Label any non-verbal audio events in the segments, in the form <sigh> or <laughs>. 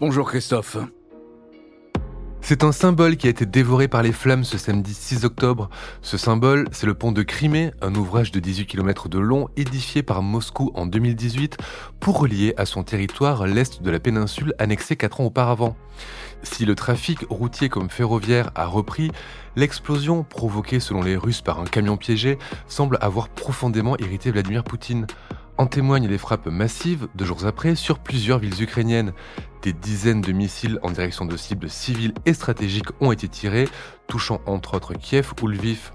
Bonjour Christophe. C'est un symbole qui a été dévoré par les flammes ce samedi 6 octobre. Ce symbole, c'est le pont de Crimée, un ouvrage de 18 km de long édifié par Moscou en 2018 pour relier à son territoire l'est de la péninsule annexée 4 ans auparavant. Si le trafic routier comme ferroviaire a repris, l'explosion provoquée selon les Russes par un camion piégé semble avoir profondément irrité Vladimir Poutine. En témoignent les frappes massives, deux jours après, sur plusieurs villes ukrainiennes. Des dizaines de missiles en direction de cibles civiles et stratégiques ont été tirés, touchant entre autres Kiev ou Lviv.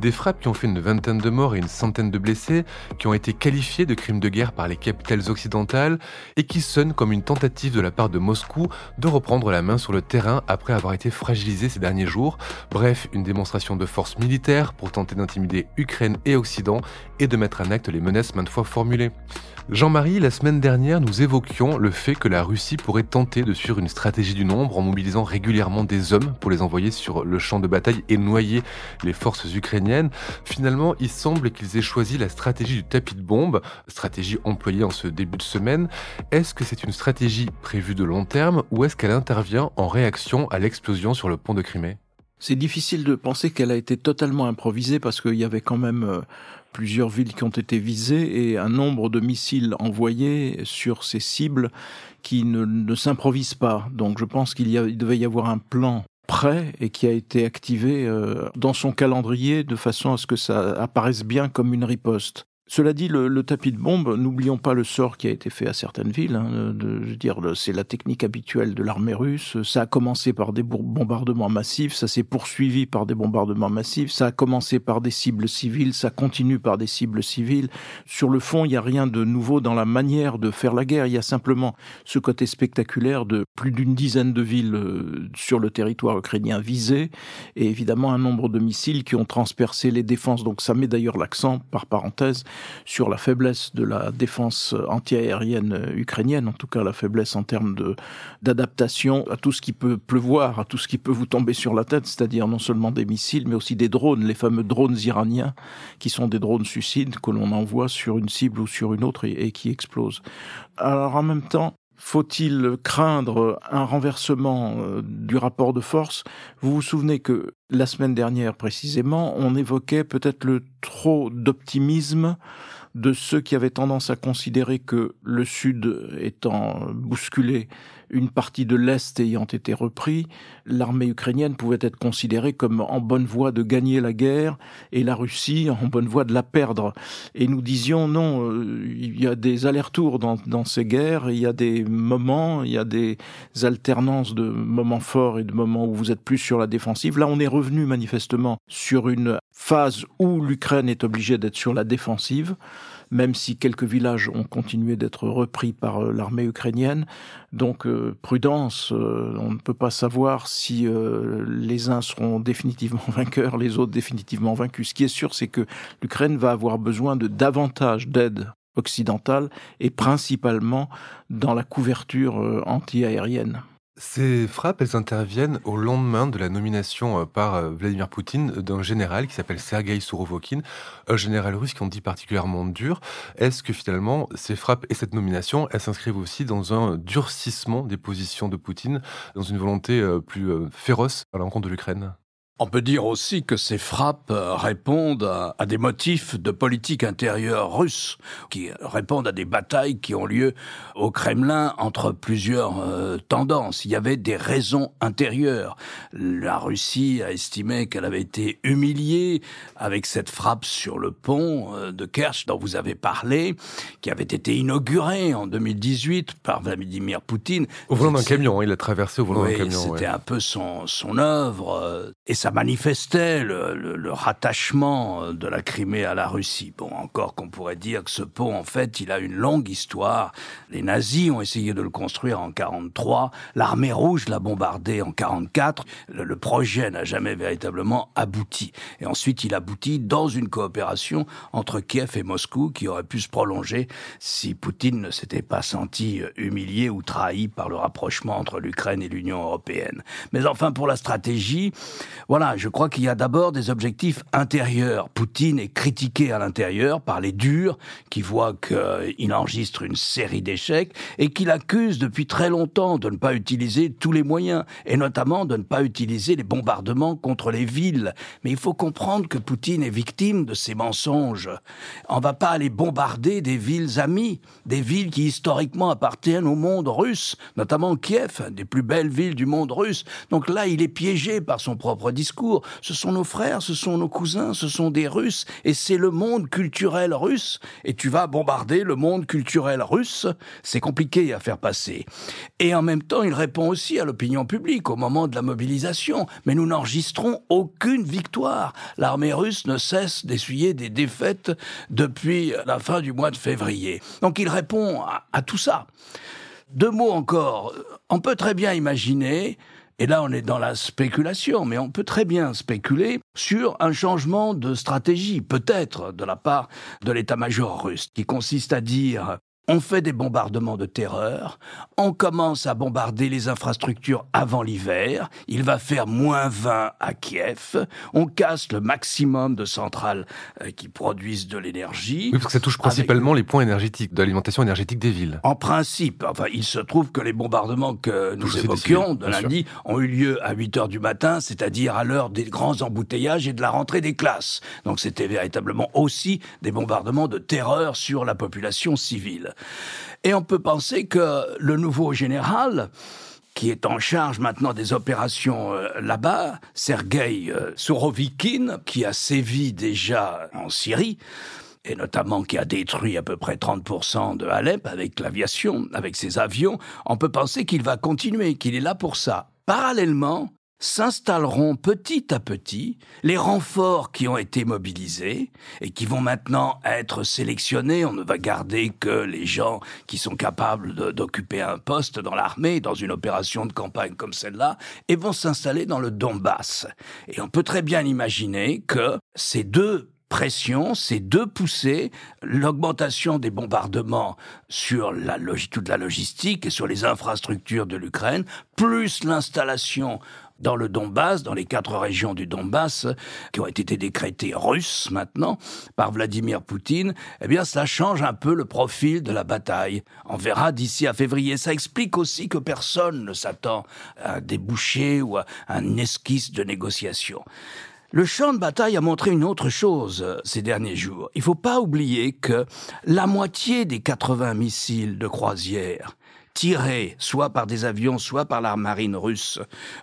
Des frappes qui ont fait une vingtaine de morts et une centaine de blessés, qui ont été qualifiées de crimes de guerre par les capitales occidentales et qui sonnent comme une tentative de la part de Moscou de reprendre la main sur le terrain après avoir été fragilisé ces derniers jours. Bref, une démonstration de force militaire pour tenter d'intimider Ukraine et Occident et de mettre en acte les menaces maintes fois formulées. Jean-Marie, la semaine dernière, nous évoquions le fait que la Russie pourrait tenter de suivre une stratégie du nombre en mobilisant régulièrement des hommes pour les envoyer sur le champ de bataille et noyer les forces ukrainiennes. Finalement, il semble qu'ils aient choisi la stratégie du tapis de bombe, stratégie employée en ce début de semaine. Est-ce que c'est une stratégie prévue de long terme ou est-ce qu'elle intervient en réaction à l'explosion sur le pont de Crimée? C'est difficile de penser qu'elle a été totalement improvisée parce qu'il y avait quand même euh, plusieurs villes qui ont été visées et un nombre de missiles envoyés sur ces cibles qui ne, ne s'improvisent pas. Donc je pense qu'il il devait y avoir un plan prêt et qui a été activé euh, dans son calendrier de façon à ce que ça apparaisse bien comme une riposte. Cela dit, le, le tapis de bombe, n'oublions pas le sort qui a été fait à certaines villes. Hein, de, je veux dire, c'est la technique habituelle de l'armée russe. Ça a commencé par des bombardements massifs, ça s'est poursuivi par des bombardements massifs, ça a commencé par des cibles civiles, ça continue par des cibles civiles. Sur le fond, il n'y a rien de nouveau dans la manière de faire la guerre. Il y a simplement ce côté spectaculaire de plus d'une dizaine de villes euh, sur le territoire ukrainien visées, et évidemment un nombre de missiles qui ont transpercé les défenses. Donc ça met d'ailleurs l'accent, par parenthèse, sur la faiblesse de la défense antiaérienne ukrainienne, en tout cas la faiblesse en termes de d'adaptation à tout ce qui peut pleuvoir, à tout ce qui peut vous tomber sur la tête, c'est-à-dire non seulement des missiles, mais aussi des drones, les fameux drones iraniens, qui sont des drones suicides que l'on envoie sur une cible ou sur une autre et, et qui explosent. Alors en même temps, faut-il craindre un renversement euh, du rapport de force? Vous vous souvenez que la semaine dernière précisément, on évoquait peut-être le trop d'optimisme de ceux qui avaient tendance à considérer que le Sud étant bousculé, une partie de l'Est ayant été repris, l'armée ukrainienne pouvait être considérée comme en bonne voie de gagner la guerre et la Russie en bonne voie de la perdre. Et nous disions non, euh, il y a des allers-retours dans, dans ces guerres, il y a des moments, il y a des alternances de moments forts et de moments où vous êtes plus sur la défensive. Là, on est revenu manifestement sur une phase où l'Ukraine est obligée d'être sur la défensive même si quelques villages ont continué d'être repris par euh, l'armée ukrainienne. Donc euh, prudence, euh, on ne peut pas savoir si les uns seront définitivement <laughs> vainqueurs, les autres définitivement vaincus. Ce qui est sûr, c'est que l'Ukraine va avoir besoin de davantage d'aide occidentale et principalement dans la couverture anti-aérienne. Ces frappes, elles interviennent au lendemain de la nomination euh, par euh, Vladimir Poutine d'un général qui s'appelle Sergei Sourovokin, un général russe qu'on dit particulièrement dur. Est-ce que finalement, ces frappes et cette nomination, elles s'inscrivent aussi dans un durcissement des positions de Poutine, dans une volonté euh, plus féroce à l'encontre de l'Ukraine? On peut dire aussi que ces frappes répondent à, des motifs de politique intérieure russe, qui répondent à des batailles qui ont lieu au Kremlin entre plusieurs euh, tendances. Il y avait des raisons intérieures. La Russie a estimé qu'elle avait été humiliée avec cette frappe sur le pont euh, de Kerch dont vous avez parlé, qui avait été inaugurée en 2018 par Vladimir Poutine. Au volant d'un camion, hein, il a traversé au volant d'un camion. C'était un peu son, son œuvre. Euh, et ça ça manifestait le, rattachement de la Crimée à la Russie. Bon, encore qu'on pourrait dire que ce pont, en fait, il a une longue histoire. Les nazis ont essayé de le construire en 43, l'armée rouge l'a bombardé en 44. Le, projet n'a jamais véritablement abouti. Et ensuite, il aboutit dans une coopération entre Kiev et Moscou qui aurait pu se prolonger si Poutine ne s'était pas senti humilié ou trahi par le rapprochement entre l'Ukraine et l'Union européenne. Mais enfin, pour la stratégie, je crois qu'il y a d'abord des objectifs intérieurs. Poutine est critiqué à l'intérieur par les durs qui voient qu'il enregistre une série d'échecs et qu'il accuse depuis très longtemps de ne pas utiliser tous les moyens et notamment de ne pas utiliser les bombardements contre les villes. Mais il faut comprendre que Poutine est victime de ces mensonges. On va pas aller bombarder des villes amies, des villes qui historiquement appartiennent au monde russe, notamment Kiev, des plus belles villes du monde russe. Donc là, il est piégé par son propre discours. Ce sont nos frères, ce sont nos cousins, ce sont des Russes, et c'est le monde culturel russe. Et tu vas bombarder le monde culturel russe, c'est compliqué à faire passer. Et en même temps, il répond aussi à l'opinion publique au moment de la mobilisation. Mais nous n'enregistrons aucune victoire. L'armée russe ne cesse d'essuyer des défaites depuis la fin du mois de février. Donc il répond à, tout ça. Deux mots encore. On peut très bien imaginer et là, on est dans la spéculation, mais on peut très bien spéculer sur un changement de stratégie, peut-être de la part de l'état-major russe, qui consiste à dire on fait des bombardements de terreur, on commence à bombarder les infrastructures avant l'hiver, il va faire moins 20 à Kiev, on casse le maximum de centrales euh, qui produisent de l'énergie. Oui, parce que ça touche principalement les points énergétiques, de l'alimentation énergétique des villes. En principe, enfin, il se trouve que les bombardements que nous évoquions de lundi ont eu lieu à 8 heures du matin, c'est-à-dire à, à l'heure des grands embouteillages et de la rentrée des classes. Donc c'était véritablement aussi des bombardements de terreur sur la population civile. Et on peut penser que le nouveau général, qui est en charge maintenant des opérations euh, là-bas, Sergei euh, Sourovikine, qui a sévi déjà en Syrie, et notamment qui a détruit à peu près 30% de Alep avec l'aviation, avec ses avions, on peut penser qu'il va continuer, qu'il est là pour ça. Parallèlement, s'installeront petit à petit les renforts qui ont été mobilisés et qui vont maintenant être sélectionnés. On ne va garder que les gens qui sont capables d'occuper un poste dans l'armée, dans une opération de campagne comme celle-là, et vont s'installer dans le Donbass. Et on peut très bien imaginer que ces deux pression, ces deux poussées, l'augmentation des bombardements sur toute la logistique et sur les infrastructures de l'Ukraine, plus l'installation dans le Donbass, dans les quatre régions du Donbass, qui ont été décrétées russes maintenant par Vladimir Poutine, eh bien, ça change un peu le profil de la bataille. On verra d'ici à février. Ça explique aussi que personne ne s'attend à un débouché ou à un esquisse de négociation. Le champ de bataille a montré une autre chose euh, ces derniers jours. Il ne faut pas oublier que la moitié des 80 missiles de croisière tirés soit par des avions, soit par la marine russe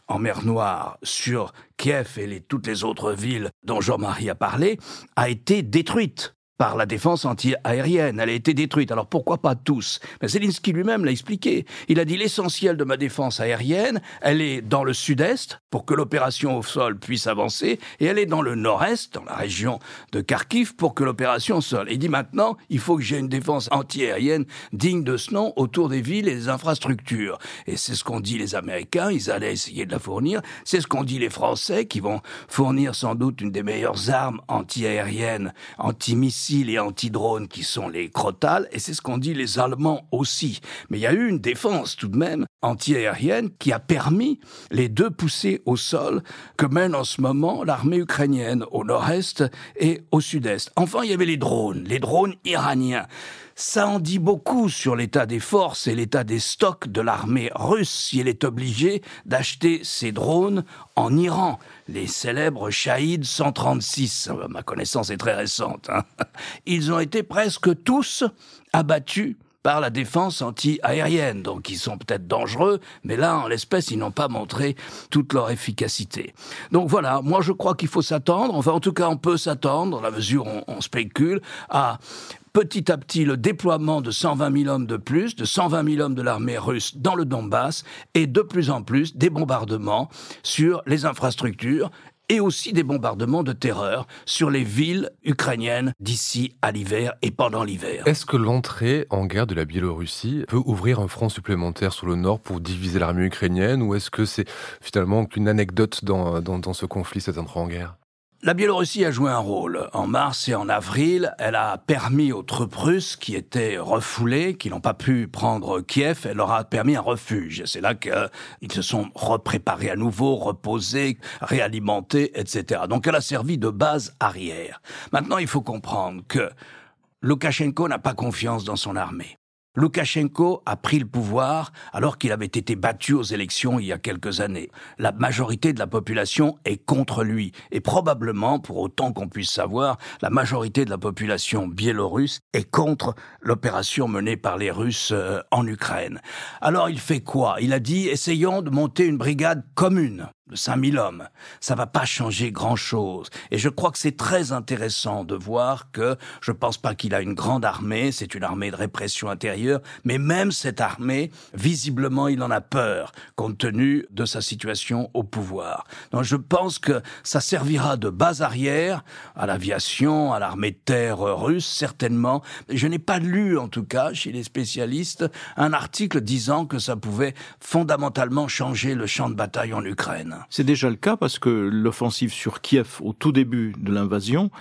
en mer Noire sur Kiev et toutes les autres villes dont Jean-Marie a parlé, a été détruite par la défense anti-aérienne. Elle a été détruite. Alors pourquoi pas tous? Mais Zelensky lui-même l'a expliqué. Il a dit l'essentiel de ma défense aérienne, elle est dans le sud-est pour que l'opération au sol puisse avancer, et elle est dans le nord-est, dans la région de Kharkiv, pour que l'opération au sol. Il dit maintenant, il faut que j'ai une défense anti-aérienne digne de ce nom autour des villes et des infrastructures. Et c'est ce qu'ont dit les Américains, ils allaient essayer de la fournir. C'est ce qu'ont dit les Français, qui vont fournir sans doute une des meilleures armes anti-aériennes, anti-missiles les anti-drones qui sont les crotales, et c'est ce qu'ont dit les Allemands aussi. Mais il y a eu une défense tout de même anti-aérienne qui a permis les deux poussées au sol que mène en ce moment l'armée ukrainienne au nord-est et au sud-est. Enfin, il y avait les drones, les drones iraniens. Ça en dit beaucoup sur l'état des forces et l'état des stocks de l'armée russe si elle est obligée d'acheter ces drones en Iran. Les célèbres Shahid 136, ma connaissance est très récente, hein. <laughs> ils ont été presque tous abattus par la défense anti-aérienne. Donc ils sont peut-être dangereux, mais là, en l'espèce, ils n'ont pas montré toute leur efficacité. Donc voilà, moi je crois qu'il faut s'attendre, enfin en tout cas on peut s'attendre, dans la mesure où on spécule, à petit à petit le déploiement de 120 000 hommes de plus, de 120 000 hommes de l'armée russe dans le Donbass, et de plus en plus des bombardements sur les infrastructures et aussi des bombardements de terreur sur les villes ukrainiennes d'ici à l'hiver et pendant l'hiver. Est-ce que l'entrée en guerre de la Biélorussie peut ouvrir un front supplémentaire sur le nord pour diviser l'armée ukrainienne ou est-ce que c'est finalement qu'une anecdote dans, dans, dans ce conflit, cette entrée en guerre? La Biélorussie a joué un rôle. En mars et en avril, elle a permis aux troupes russes qui étaient refoulées, qui n'ont pas pu prendre Kiev, elle leur a permis un refuge. C'est là qu'ils se sont repréparés à nouveau, reposés, réalimentés, etc. Donc elle a servi de base arrière. Maintenant, il faut comprendre que Loukachenko n'a pas confiance dans son armée. Loukachenko a pris le pouvoir alors qu'il avait été battu aux élections il y a quelques années. La majorité de la population est contre lui. Et probablement, pour autant qu'on puisse savoir, la majorité de la population biélorusse est contre l'opération menée par les Russes euh, en Ukraine. Alors il fait quoi? Il a dit, essayons de monter une brigade commune de 5000 hommes. Ça va pas changer grand chose. Et je crois que c'est très intéressant de voir que je pense pas qu'il a une grande armée, c'est une armée de répression intérieure, mais même cette armée, visiblement, il en a peur, compte tenu de sa situation au pouvoir. Donc je pense que ça servira de base arrière à l'aviation, à l'armée de terre russe, certainement. Je n'ai pas lu, en tout cas, chez les spécialistes, un article disant que ça pouvait fondamentalement changer le champ de bataille en Ukraine. C'est déjà le cas parce que l'offensive sur Kiev au tout début de l'invasion,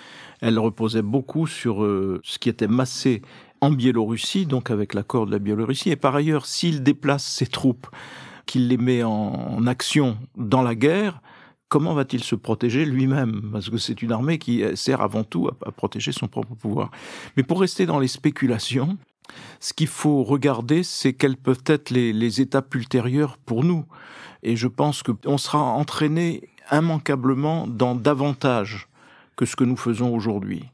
elle reposait beaucoup sur euh, ce qui était massé en Biélorussie, donc avec l'accord de la Biélorussie. Et par ailleurs, s'il déplace ses troupes, qu'il les met en, action dans la guerre, comment va-t-il se protéger lui-même? Parce que c'est une armée qui sert avant tout à, protéger son propre pouvoir. Mais pour rester dans les spéculations, ce qu'il faut regarder, c'est quelles peuvent être les étapes ultérieures pour nous. Et je pense qu'on sera entraîné immanquablement dans davantage que ce que nous faisons aujourd'hui.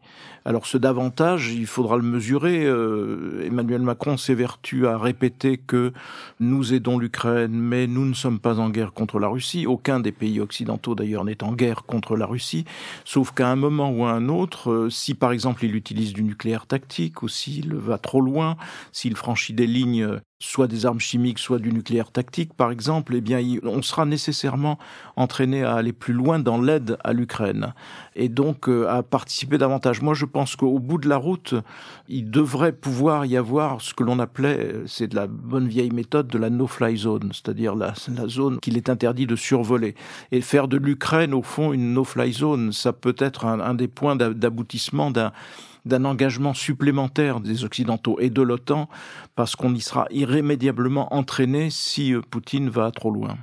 Alors ce davantage, il faudra le mesurer. Euh, Emmanuel Macron s'évertue à répéter que nous aidons l'Ukraine, mais nous ne sommes pas en guerre contre la Russie. Aucun des pays occidentaux d'ailleurs n'est en guerre contre la Russie, sauf qu'à un moment ou à un autre, euh, si par exemple il utilise du nucléaire tactique ou s'il va trop loin, s'il franchit des lignes soit des armes chimiques, soit du nucléaire tactique, par exemple, eh bien, on sera nécessairement entraîné à aller plus loin dans l'aide à l'Ukraine et donc euh, à participer davantage. Moi, je pense qu'au bout de la route, il devrait pouvoir y avoir ce que l'on appelait, c'est de la bonne vieille méthode de la no-fly zone, c'est-à-dire la, zone qu'il est interdit de survoler. Et faire de l'Ukraine, au fond, une no-fly zone, ça peut être un, des points d'aboutissement d'un d'un engagement supplémentaire des Occidentaux et de l'OTAN, parce qu'on y sera irrémédiablement entraîné si euh, Poutine va trop loin.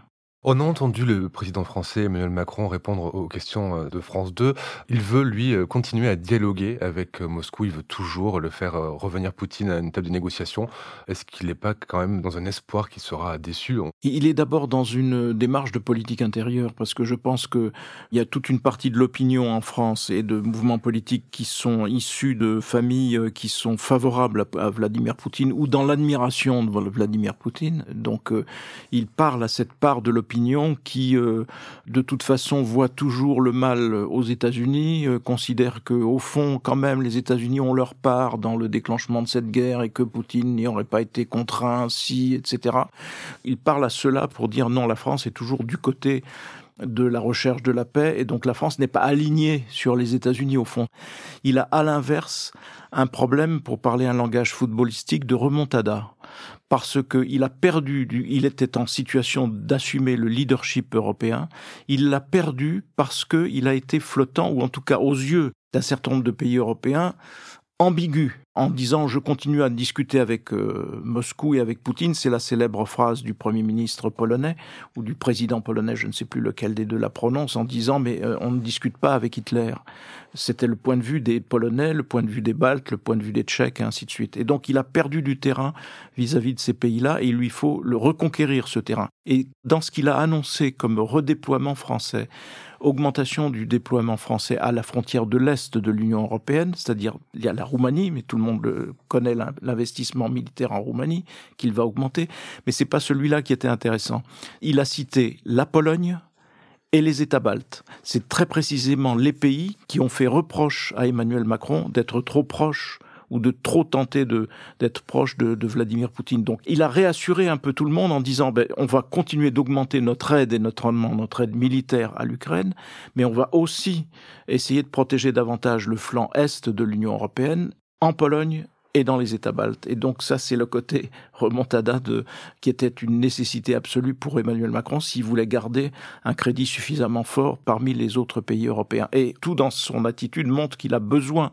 On a entendu le président français Emmanuel Macron répondre aux questions euh, de France 2. Il veut, lui, euh, continuer à dialoguer avec euh, Moscou. Il veut toujours le faire revenir Poutine à une table de négociation. Est-ce qu'il n'est pas quand même dans un espoir qu'il sera déçu? Il est d'abord dans une démarche de politique intérieure parce que je pense qu'il y a toute une partie de l'opinion en France et de mouvements politiques qui sont issus de familles qui sont favorables à Vladimir Poutine ou dans l'admiration de Vladimir Poutine. Donc il parle à cette part de l'opinion qui, euh, de toute façon, voit toujours le mal aux États-Unis, euh, considère que, au fond, quand même, les États-Unis ont leur part dans le déclenchement de cette guerre et que Poutine n'y aurait pas été contraint, si, etc. Il parle à cela pour dire non, la France est toujours du côté de la recherche de la paix et donc la France n'est pas alignée sur les États-Unis au fond. Il a à l'inverse un problème, pour parler un langage footballistique, de remontada parce qu'il a perdu, il était en situation d'assumer le leadership européen, il l'a perdu parce qu'il a été flottant, ou en tout cas aux yeux d'un certain nombre de pays européens, ambigu en disant je continue à discuter avec euh, Moscou et avec Poutine, c'est la célèbre phrase du Premier ministre polonais ou du président polonais, je ne sais plus lequel des deux la prononce, en disant mais euh, on ne discute pas avec Hitler. C'était le point de vue des Polonais, le point de vue des Baltes, le point de vue des Tchèques et ainsi de suite. Et donc il a perdu du terrain vis-à-vis -vis de ces pays-là et il lui faut le reconquérir ce terrain. Et dans ce qu'il a annoncé comme redéploiement français, augmentation du déploiement français à la frontière de l'Est de l'Union européenne, c'est-à-dire il y a la Roumanie, mais tout le monde connaît l'investissement militaire en Roumanie, qu'il va augmenter, mais c'est pas celui-là qui était intéressant. Il a cité la Pologne, et les États baltes. C'est très précisément les pays qui ont fait reproche à Emmanuel Macron d'être trop proche ou de trop tenter de d'être proche de, de, Vladimir Poutine. Donc il a réassuré un peu tout le monde en disant ben, on va continuer d'augmenter notre aide et notre, notre aide militaire à l'Ukraine, mais on va aussi essayer de protéger davantage le flanc est de l'Union européenne en Pologne et dans les États baltes. Et donc ça, c'est le côté <laughs> remontada de, qui était une nécessité absolue pour Emmanuel Macron s'il voulait garder un crédit suffisamment fort parmi les autres pays européens. Et tout dans son attitude montre qu'il a besoin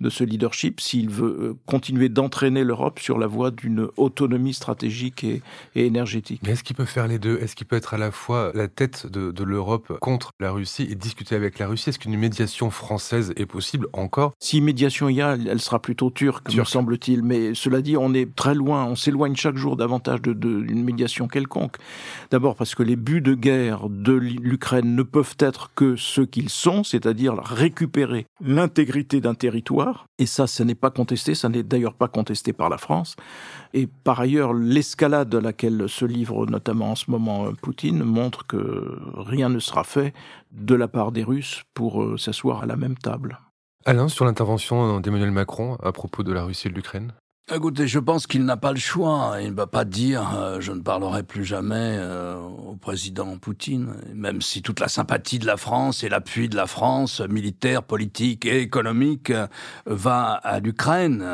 de ce leadership s'il veut euh, continuer d'entraîner l'Europe sur la voie d'une autonomie stratégique et, énergétique. Mais est-ce qu'il peut faire les deux? Est-ce qu'il peut être à la fois la tête de, de l'Europe contre la Russie et discuter avec la Russie? Est-ce qu'une médiation française est possible encore? Si médiation il y a, elle sera plutôt turque, me semble-t-il. Mais cela dit, on est très loin, on s'éloigne chaque jour davantage d'une de, médiation quelconque. D'abord parce que les buts de guerre de l'Ukraine ne peuvent être que ceux qu'ils sont, c'est-à-dire récupérer l'intégrité d'un territoire et ça, ce n'est pas contesté, ça n'est d'ailleurs pas contesté par la France. Et par ailleurs, l'escalade à laquelle se livre notamment en ce moment euh, Poutine montre que rien ne sera fait de la part des Russes pour euh, s'asseoir à la même table. Alain, sur l'intervention d'Emmanuel Macron à propos de la Russie et de l'Ukraine? Écoutez, je pense qu'il n'a pas le choix. Il ne va pas dire euh, je ne parlerai plus jamais euh, au président Poutine, même si toute la sympathie de la France et l'appui de la France, militaire, politique et économique, euh, va à l'Ukraine.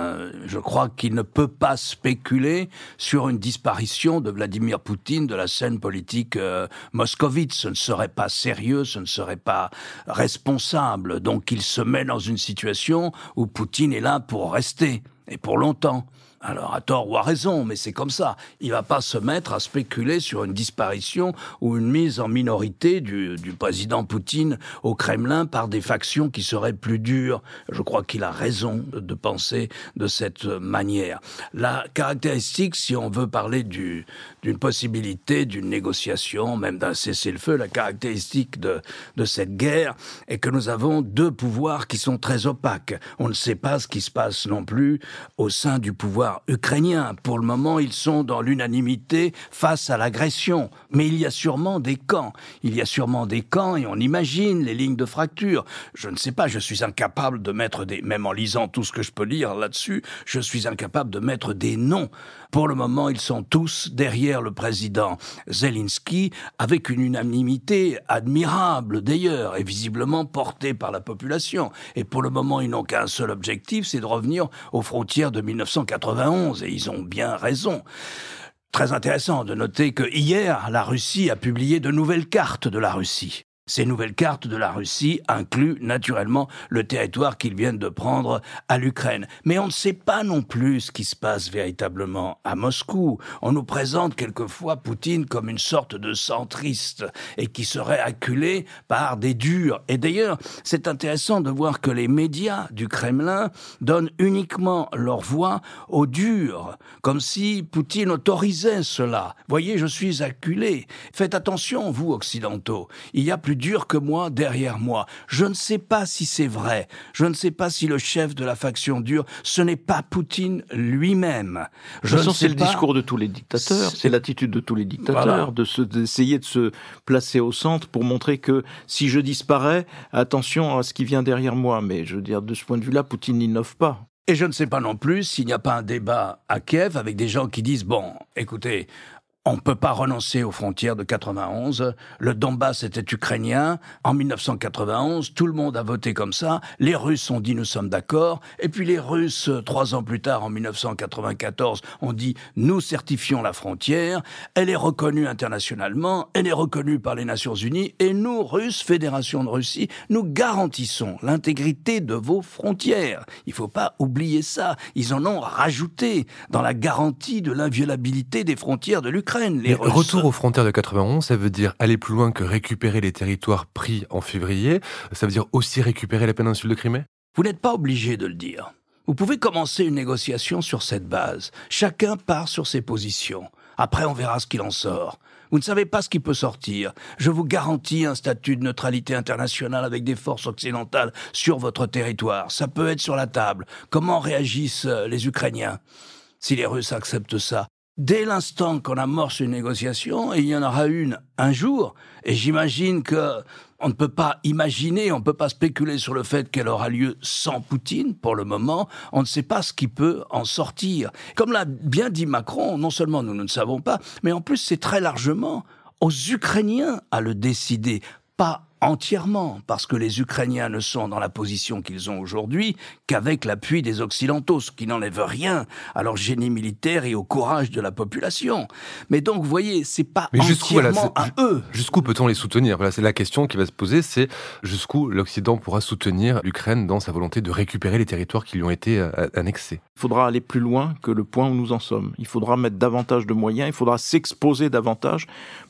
je crois qu'il ne peut pas spéculer sur une disparition de Vladimir Poutine de la scène politique moscovite. Ce ne serait pas sérieux, ce ne serait pas responsable. Donc il se met dans une situation où Poutine est là pour rester et pour longtemps. Alors, à tort ou à raison, mais c'est comme ça. Il va pas se mettre à spéculer sur une disparition ou une mise en minorité du, président Poutine au Kremlin par des factions qui seraient plus dures. Je crois qu'il a raison de penser de cette manière. La caractéristique, si on veut parler du, d'une possibilité d'une négociation, même d'un cessez-le-feu, la caractéristique de cette guerre est que nous avons deux pouvoirs qui sont très opaques. On ne sait pas ce qui se passe non plus au sein du pouvoir ukrainiens. Pour le moment, ils sont dans l'unanimité face à l'agression. Mais il y a sûrement des camps. Il y a sûrement des camps et on imagine les lignes de fracture. Je ne sais pas, je suis incapable de mettre des, même en lisant tout ce que je peux lire là-dessus, je suis incapable de mettre des noms. Pour le moment, ils sont tous derrière le président Zelensky avec une unanimité admirable d'ailleurs et visiblement portée par la population. Et pour le moment, ils n'ont qu'un seul objectif, c'est de revenir aux frontières de 1980 et ils ont bien raison. Très intéressant de noter que hier, la Russie a publié de nouvelles cartes de la Russie. Ces nouvelles cartes de la Russie incluent naturellement le territoire qu'ils viennent de prendre à l'Ukraine. Mais on ne sait pas non plus ce qui se passe véritablement à Moscou. On nous présente quelquefois Poutine comme une sorte de centriste et qui serait acculé par des durs. Et d'ailleurs, c'est intéressant de voir que les médias du Kremlin donnent uniquement leur voix aux durs, comme si Poutine autorisait cela. Voyez, je suis acculé. Faites attention, vous occidentaux. Il y a plus dur que moi derrière moi. Je ne sais pas si c'est vrai. Je ne sais pas si le chef de la faction dure, ce n'est pas Poutine lui-même. Je sens c'est le discours de tous les dictateurs, c'est l'attitude de tous les dictateurs de d'essayer de se placer au centre pour montrer que si je disparais, attention à ce qui vient derrière moi. Mais je veux dire, de ce point de vue-là, Poutine n'innove pas. Et je ne sais pas non plus s'il n'y a pas un débat à Kiev avec des gens qui disent, bon, écoutez, on ne peut pas renoncer aux frontières de 91. Le Donbass était ukrainien. En 1991, tout le monde a voté comme ça. Les Russes ont dit nous sommes d'accord. Et puis les Russes, trois ans plus tard, en 1994, ont dit nous certifions la frontière. Elle est reconnue internationalement. Elle est reconnue par les Nations Unies. Et nous, Russes, Fédération de Russie, nous garantissons l'intégrité de vos frontières. Il faut pas oublier ça. Ils en ont rajouté dans la garantie de l'inviolabilité des frontières de l'Ukraine. Retour aux frontières de 91, ça veut dire aller plus loin que récupérer les territoires pris en février. Ça veut dire aussi récupérer la péninsule de Crimée? Vous n'êtes pas obligé de le dire. Vous pouvez commencer une négociation sur cette base. Chacun part sur ses positions. Après, on verra ce qu'il en sort. Vous ne savez pas ce qui peut sortir. Je vous garantis un statut de neutralité internationale avec des forces occidentales sur votre territoire. Ça peut être sur la table. Comment réagissent euh, les Ukrainiens? Si les Russes acceptent ça, dès l'instant qu'on amorce une négociation, et il y en aura une un jour, et j'imagine que on ne peut pas imaginer, on ne peut pas spéculer sur le fait qu'elle aura lieu sans Poutine pour le moment. On ne sait pas ce qui peut en sortir. Comme l'a bien dit Macron, non seulement nous, ne savons pas, mais en plus c'est très largement aux Ukrainiens à le décider, pas entièrement, parce que les Ukrainiens ne sont dans la position qu'ils ont aujourd'hui qu'avec l'appui des Occidentaux, ce qui n'enlève rien à leur génie militaire et au courage de la population. Mais donc, vous voyez, c'est pas Mais entièrement à eux. Jusqu'où peut-on les soutenir? Voilà, c'est la question qui va se poser, c'est jusqu'où l'Occident pourra soutenir l'Ukraine dans sa volonté de récupérer les territoires qui lui ont été euh, annexés. Il faudra aller plus loin que le point où nous en sommes. Il faudra mettre davantage de moyens, il faudra s'exposer davantage.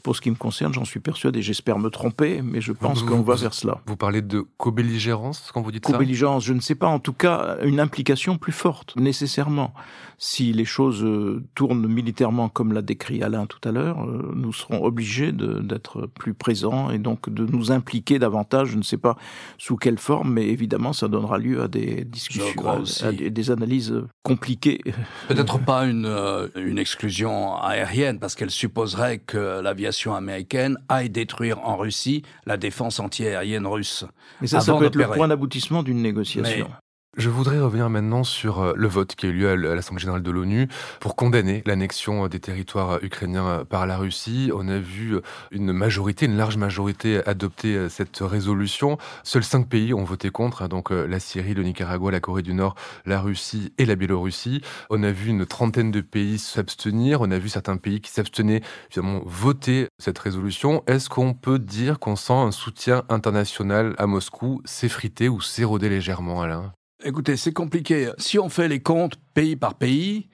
Pour ce qui me concerne, j'en suis persuadé, j'espère me tromper, mais je pense qu'on va vers cela. Vous parlez de co-belligérance quand vous dites ça? Co-belligérance, je ne sais pas. En tout cas, une implication plus forte, nécessairement. Si les choses euh, tournent militairement comme l'a décrit Alain tout à l'heure, euh, nous serons obligés d'être plus présents et donc de nous impliquer davantage. Je ne sais pas sous quelle forme, mais évidemment, ça donnera lieu à des discussions, à, des analyses compliquées. Peut-être pas une, euh, une exclusion aérienne, parce qu'elle supposerait que l'aviation américaine aille détruire en Russie la défense anti-aérienne russe. Mais ça, ça peut être le point d'aboutissement d'une négociation. Je voudrais revenir maintenant sur euh, le vote qui a eu lieu à l'Assemblée générale de l'ONU pour condamner l'annexion euh, des territoires euh, ukrainiens par la Russie. On a vu une majorité, une large majorité adopter cette résolution. Seuls cinq pays ont voté contre, hein, donc la Syrie, le Nicaragua, la Corée du Nord, la Russie et la Biélorussie. On a vu une trentaine de pays s'abstenir. On a vu certains pays qui s'abstenaient finalement voter cette résolution. Est-ce qu'on peut dire qu'on sent un soutien international à Moscou s'effriter ou s'éroder légèrement, Alain? Écoutez, c'est compliqué. Si on fait les comptes pays par pays,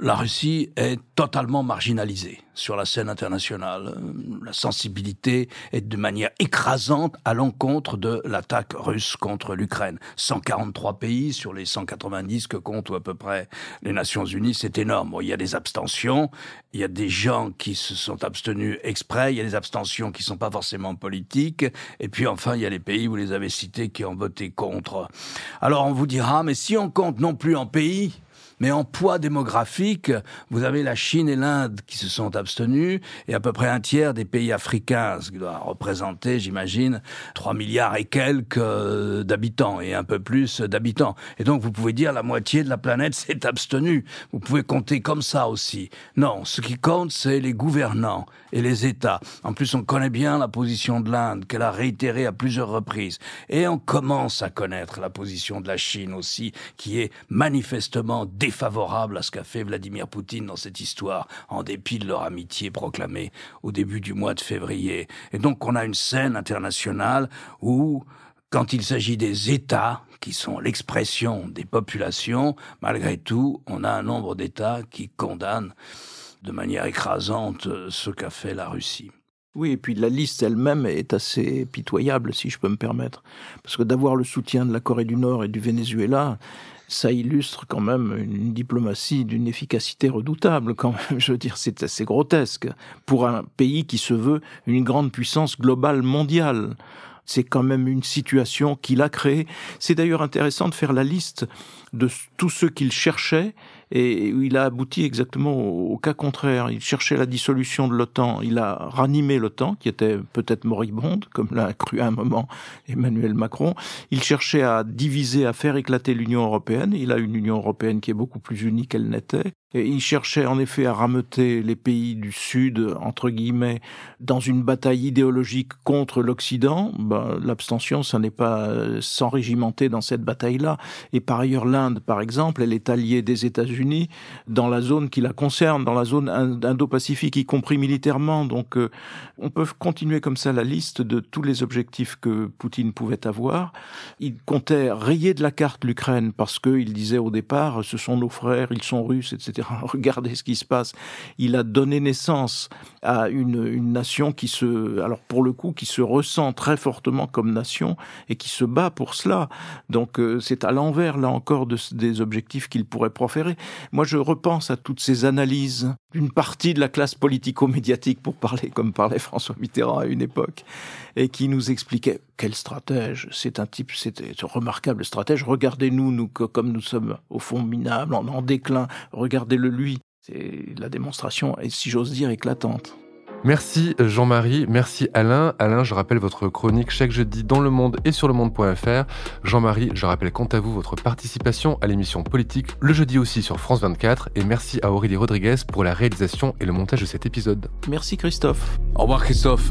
la Russie est totalement marginalisée sur la scène internationale. La sensibilité est de manière écrasante à l'encontre de l'attaque russe contre l'Ukraine. 143 pays sur les 190 que comptent à peu près les Nations Unies, c'est énorme. il y a des abstentions, il y a des gens qui se sont abstenus exprès, il y a des abstentions qui sont pas forcément politiques, et puis enfin il y a les pays, vous les avez cités, qui ont voté contre. Alors on vous dira, mais si on compte non plus en pays, mais en poids démographique, vous avez la et l'Inde qui se sont abstenus, et à peu près un tiers des pays africains, ce qui doit représenter, j'imagine, 3 milliards et quelques euh, d'habitants, et un peu plus d'habitants. Et donc vous pouvez dire la moitié de la planète <laughs> s'est abstenue. Vous pouvez compter comme ça aussi. Non, ce qui compte, c'est les gouvernants et les États. En plus, on connaît bien la position de l'Inde, qu'elle a réitérée à plusieurs reprises. Et on commence à connaître la position de la Chine aussi, qui est manifestement défavorable à ce qu'a fait Vladimir Poutine dans cette histoire, en dépit de leur amitié proclamée au début du mois de février. Et donc on a une scène internationale où quand il s'agit des États, qui sont l'expression des populations, malgré tout, on a un nombre d'États qui condamnent de manière écrasante ce qu'a fait la Russie. Oui, et puis la liste elle-même est assez pitoyable, si je peux me permettre. Parce que d'avoir le soutien de la Corée du Nord et du Venezuela, ça illustre quand même une diplomatie d'une efficacité redoutable. Quand même, <laughs> je veux dire, c'est assez grotesque pour un pays qui se veut une grande puissance globale mondiale. C'est quand même une situation qu'il a créée. C'est d'ailleurs intéressant de faire la liste de tous ceux qu'il cherchait et il a abouti exactement au, cas contraire. Il cherchait la dissolution de l'OTAN, il a ranimé l'OTAN, qui était peut-être moribonde, comme l'a cru à un moment Emmanuel Macron. Il cherchait à diviser, à faire éclater l'Union européenne. Il a une Union européenne qui est beaucoup plus unie qu'elle n'était. Et il cherchait en effet à rameuter les pays du Sud, entre guillemets, dans une bataille idéologique contre l'Occident. Ben, L'abstention, ça n'est pas euh, s'enrégimenter dans cette bataille-là. Et par ailleurs, l'Inde, par exemple, elle est alliée des États-Unis dans la zone qui la concerne, dans la zone Indo-Pacifique, y compris militairement. Donc, euh, on peut continuer comme ça la liste de tous les objectifs que Poutine pouvait avoir. Il comptait rayer de la carte l'Ukraine parce qu'il disait au départ, ce sont nos frères, ils sont russes, etc. <laughs> Regardez ce qui se passe. Il a donné naissance à une, nation qui se, alors pour le coup, qui se ressent très fortement comme nation et qui se bat pour cela. Donc euh, c'est à l'envers, là encore, de, des objectifs qu'il pourrait proférer. Moi, je repense à toutes ces analyses d'une partie de la classe politico-médiatique, pour parler comme parlait François Mitterrand à une époque, et qui nous expliquait quel stratège, c'est un type, c'était un remarquable stratège. Regardez-nous, nous, comme nous sommes au fond minables, en, en déclin, regardez-le lui. C'est la démonstration, et si j'ose dire, éclatante. Merci Jean-Marie, merci Alain. Alain, je rappelle votre chronique chaque jeudi dans Le Monde et sur le monde.fr. Jean-Marie, je rappelle quant à vous votre participation à l'émission politique le jeudi aussi sur France 24. Et merci à Aurélie Rodriguez pour la réalisation et le montage de cet épisode. Merci Christophe. Au revoir Christophe.